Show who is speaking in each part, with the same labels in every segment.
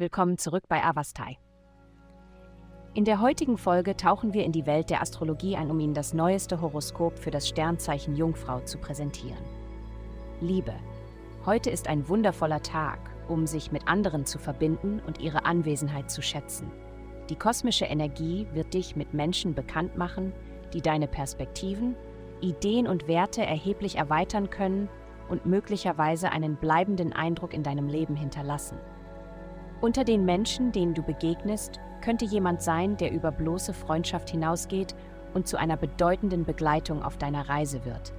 Speaker 1: Willkommen zurück bei Avastai. In der heutigen Folge tauchen wir in die Welt der Astrologie ein, um Ihnen das neueste Horoskop für das Sternzeichen Jungfrau zu präsentieren. Liebe. Heute ist ein wundervoller Tag, um sich mit anderen zu verbinden und ihre Anwesenheit zu schätzen. Die kosmische Energie wird dich mit Menschen bekannt machen, die deine Perspektiven, Ideen und Werte erheblich erweitern können und möglicherweise einen bleibenden Eindruck in deinem Leben hinterlassen. Unter den Menschen, denen du begegnest, könnte jemand sein, der über bloße Freundschaft hinausgeht und zu einer bedeutenden Begleitung auf deiner Reise wird.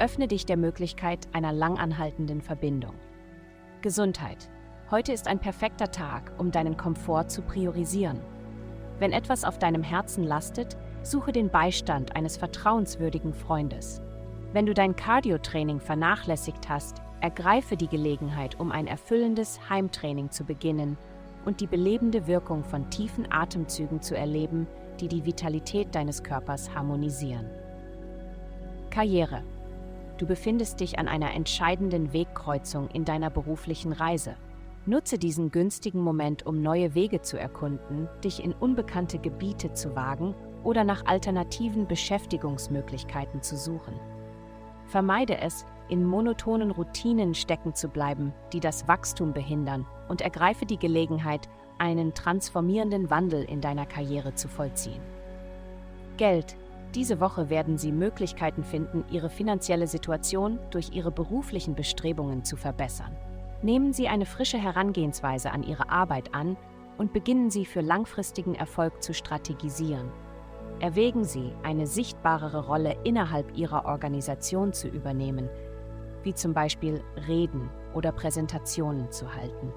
Speaker 1: Öffne dich der Möglichkeit einer langanhaltenden Verbindung. Gesundheit. Heute ist ein perfekter Tag, um deinen Komfort zu priorisieren. Wenn etwas auf deinem Herzen lastet, suche den Beistand eines vertrauenswürdigen Freundes. Wenn du dein Cardio-Training vernachlässigt hast, Ergreife die Gelegenheit, um ein erfüllendes Heimtraining zu beginnen und die belebende Wirkung von tiefen Atemzügen zu erleben, die die Vitalität deines Körpers harmonisieren. Karriere. Du befindest dich an einer entscheidenden Wegkreuzung in deiner beruflichen Reise. Nutze diesen günstigen Moment, um neue Wege zu erkunden, dich in unbekannte Gebiete zu wagen oder nach alternativen Beschäftigungsmöglichkeiten zu suchen. Vermeide es, in monotonen Routinen stecken zu bleiben, die das Wachstum behindern, und ergreife die Gelegenheit, einen transformierenden Wandel in deiner Karriere zu vollziehen. Geld. Diese Woche werden Sie Möglichkeiten finden, Ihre finanzielle Situation durch Ihre beruflichen Bestrebungen zu verbessern. Nehmen Sie eine frische Herangehensweise an Ihre Arbeit an und beginnen Sie für langfristigen Erfolg zu strategisieren. Erwägen Sie, eine sichtbarere Rolle innerhalb Ihrer Organisation zu übernehmen, wie zum Beispiel Reden oder Präsentationen zu halten.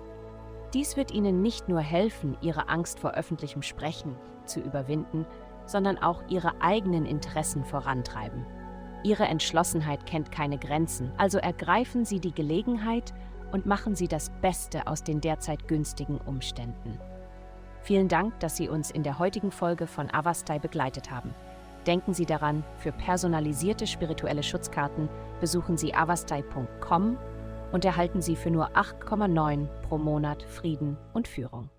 Speaker 1: Dies wird Ihnen nicht nur helfen, Ihre Angst vor öffentlichem Sprechen zu überwinden, sondern auch Ihre eigenen Interessen vorantreiben. Ihre Entschlossenheit kennt keine Grenzen, also ergreifen Sie die Gelegenheit und machen Sie das Beste aus den derzeit günstigen Umständen. Vielen Dank, dass Sie uns in der heutigen Folge von Avastai begleitet haben. Denken Sie daran, für personalisierte spirituelle Schutzkarten besuchen Sie avastai.com und erhalten Sie für nur 8,9 pro Monat Frieden und Führung.